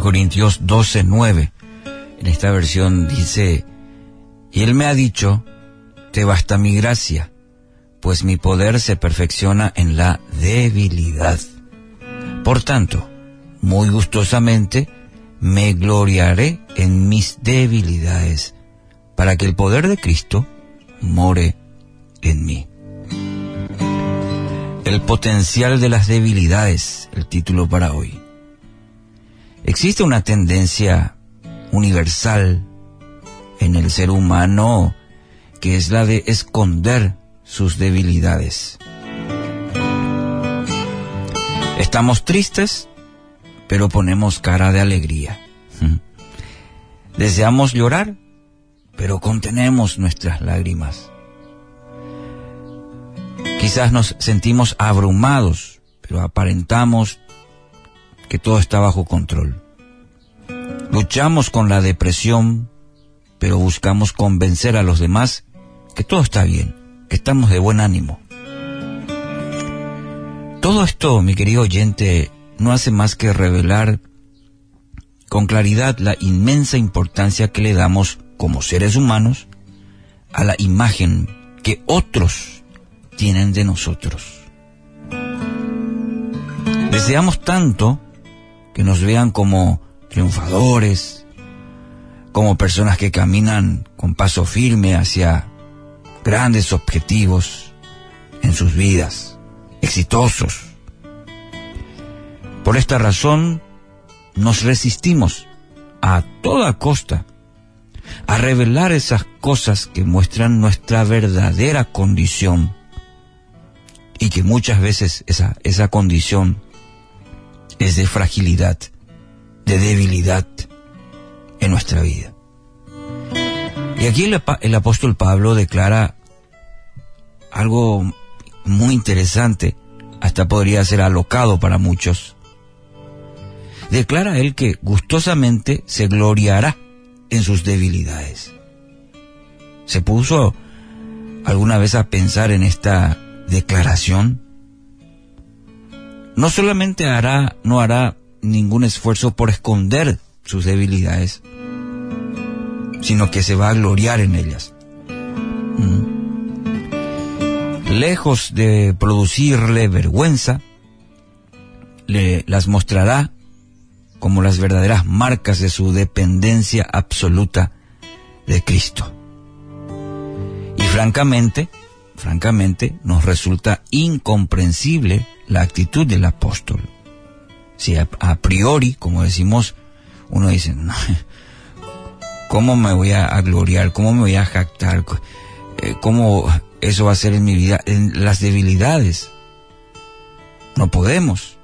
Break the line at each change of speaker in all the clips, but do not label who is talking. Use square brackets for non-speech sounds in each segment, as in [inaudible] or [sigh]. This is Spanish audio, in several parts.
Corintios 12, 9. En esta versión dice, y Él me ha dicho, te basta mi gracia, pues mi poder se perfecciona en la debilidad. Por tanto, muy gustosamente, me gloriaré en mis debilidades, para que el poder de Cristo more en mí. El potencial de las debilidades, el título para hoy. Existe una tendencia universal en el ser humano que es la de esconder sus debilidades. Estamos tristes, pero ponemos cara de alegría. Deseamos llorar, pero contenemos nuestras lágrimas. Quizás nos sentimos abrumados, pero aparentamos que todo está bajo control. Luchamos con la depresión, pero buscamos convencer a los demás que todo está bien, que estamos de buen ánimo. Todo esto, mi querido oyente, no hace más que revelar con claridad la inmensa importancia que le damos como seres humanos a la imagen que otros tienen de nosotros. Deseamos tanto que nos vean como triunfadores, como personas que caminan con paso firme hacia grandes objetivos en sus vidas, exitosos. Por esta razón, nos resistimos a toda costa a revelar esas cosas que muestran nuestra verdadera condición y que muchas veces esa, esa condición es de fragilidad, de debilidad en nuestra vida. Y aquí el, el apóstol Pablo declara algo muy interesante, hasta podría ser alocado para muchos. Declara él que gustosamente se gloriará en sus debilidades. ¿Se puso alguna vez a pensar en esta declaración? No solamente hará, no hará ningún esfuerzo por esconder sus debilidades, sino que se va a gloriar en ellas. ¿Mm? Lejos de producirle vergüenza, le las mostrará como las verdaderas marcas de su dependencia absoluta de Cristo. Y francamente, francamente, nos resulta incomprensible la actitud del apóstol. Si a, priori, como decimos, uno dice, [laughs] ¿cómo me voy a, a, gloriar? ¿Cómo me voy a jactar? Eh, ¿Cómo eso va a ser en mi vida? En las debilidades. No podemos.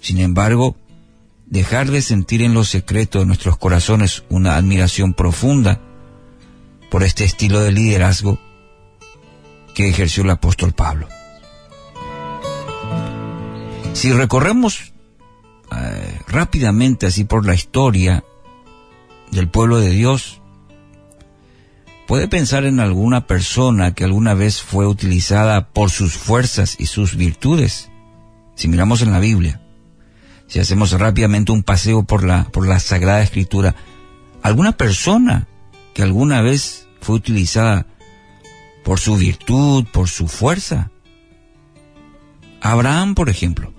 Sin embargo, dejar de sentir en lo secreto de nuestros corazones una admiración profunda por este estilo de liderazgo que ejerció el apóstol Pablo. Si recorremos eh, rápidamente así por la historia del pueblo de Dios, puede pensar en alguna persona que alguna vez fue utilizada por sus fuerzas y sus virtudes. Si miramos en la Biblia, si hacemos rápidamente un paseo por la, por la Sagrada Escritura, alguna persona que alguna vez fue utilizada por su virtud, por su fuerza. Abraham, por ejemplo.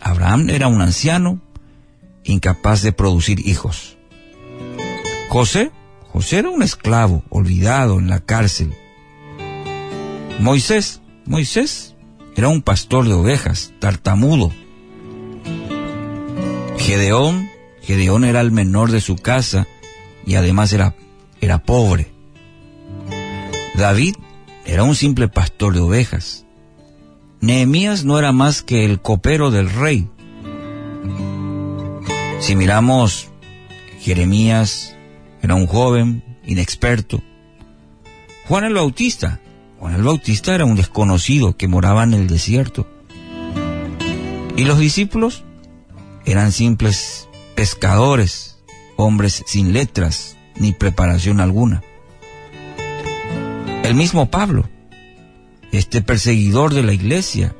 Abraham era un anciano incapaz de producir hijos. José, José era un esclavo olvidado en la cárcel. Moisés, Moisés era un pastor de ovejas, tartamudo. Gedeón, Gedeón era el menor de su casa y además era, era pobre. David era un simple pastor de ovejas. Nehemías no era más que el copero del rey. Si miramos, Jeremías era un joven, inexperto. Juan el Bautista, Juan el Bautista era un desconocido que moraba en el desierto. Y los discípulos eran simples pescadores, hombres sin letras ni preparación alguna. El mismo Pablo, este perseguidor de la iglesia,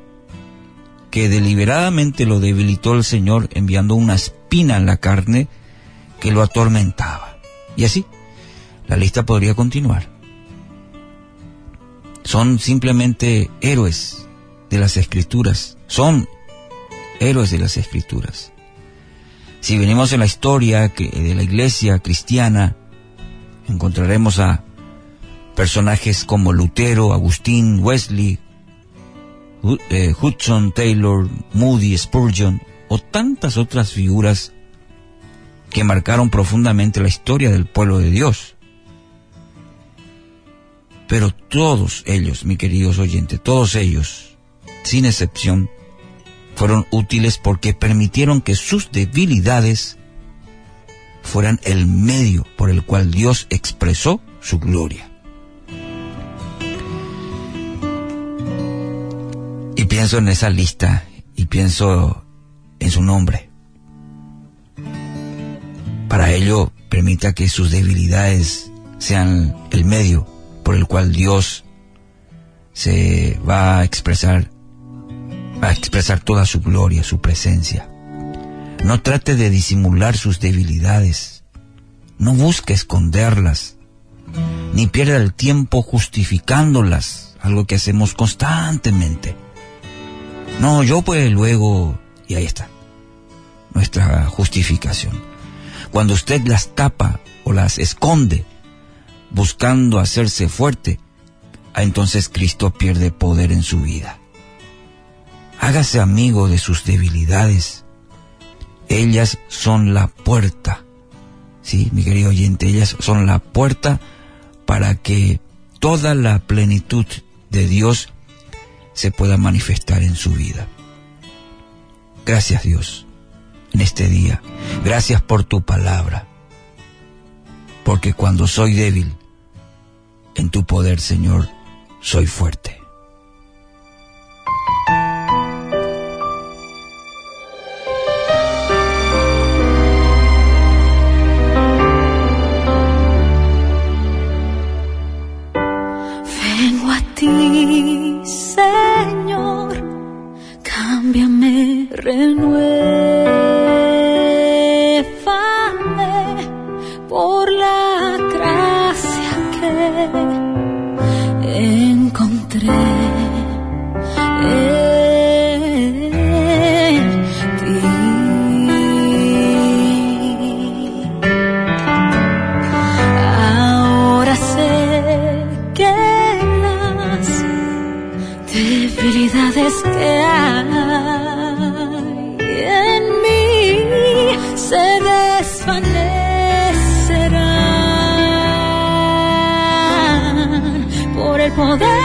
que deliberadamente lo debilitó el Señor enviando una, espina en la carne que lo atormentaba. Y así, la lista podría continuar. Son simplemente héroes de las escrituras. Son héroes de las escrituras. Si venimos en la historia de la iglesia cristiana, encontraremos a personajes como Lutero, Agustín, Wesley, eh, Hudson, Taylor, Moody, Spurgeon o tantas otras figuras que marcaron profundamente la historia del pueblo de Dios. Pero todos ellos, mi queridos oyentes, todos ellos, sin excepción, fueron útiles porque permitieron que sus debilidades fueran el medio por el cual Dios expresó su gloria. Pienso en esa lista y pienso en su nombre. Para ello, permita que sus debilidades sean el medio por el cual Dios se va a expresar, va a expresar toda su gloria, su presencia. No trate de disimular sus debilidades. No busque esconderlas. Ni pierda el tiempo justificándolas, algo que hacemos constantemente. No, yo pues luego, y ahí está, nuestra justificación. Cuando usted las tapa o las esconde, buscando hacerse fuerte, ah, entonces Cristo pierde poder en su vida. Hágase amigo de sus debilidades. Ellas son la puerta. Sí, mi querido oyente, ellas son la puerta para que toda la plenitud de Dios se pueda manifestar en su vida. Gracias Dios en este día. Gracias por tu palabra. Porque cuando soy débil, en tu poder, Señor, soy fuerte.
Poder de tu amor.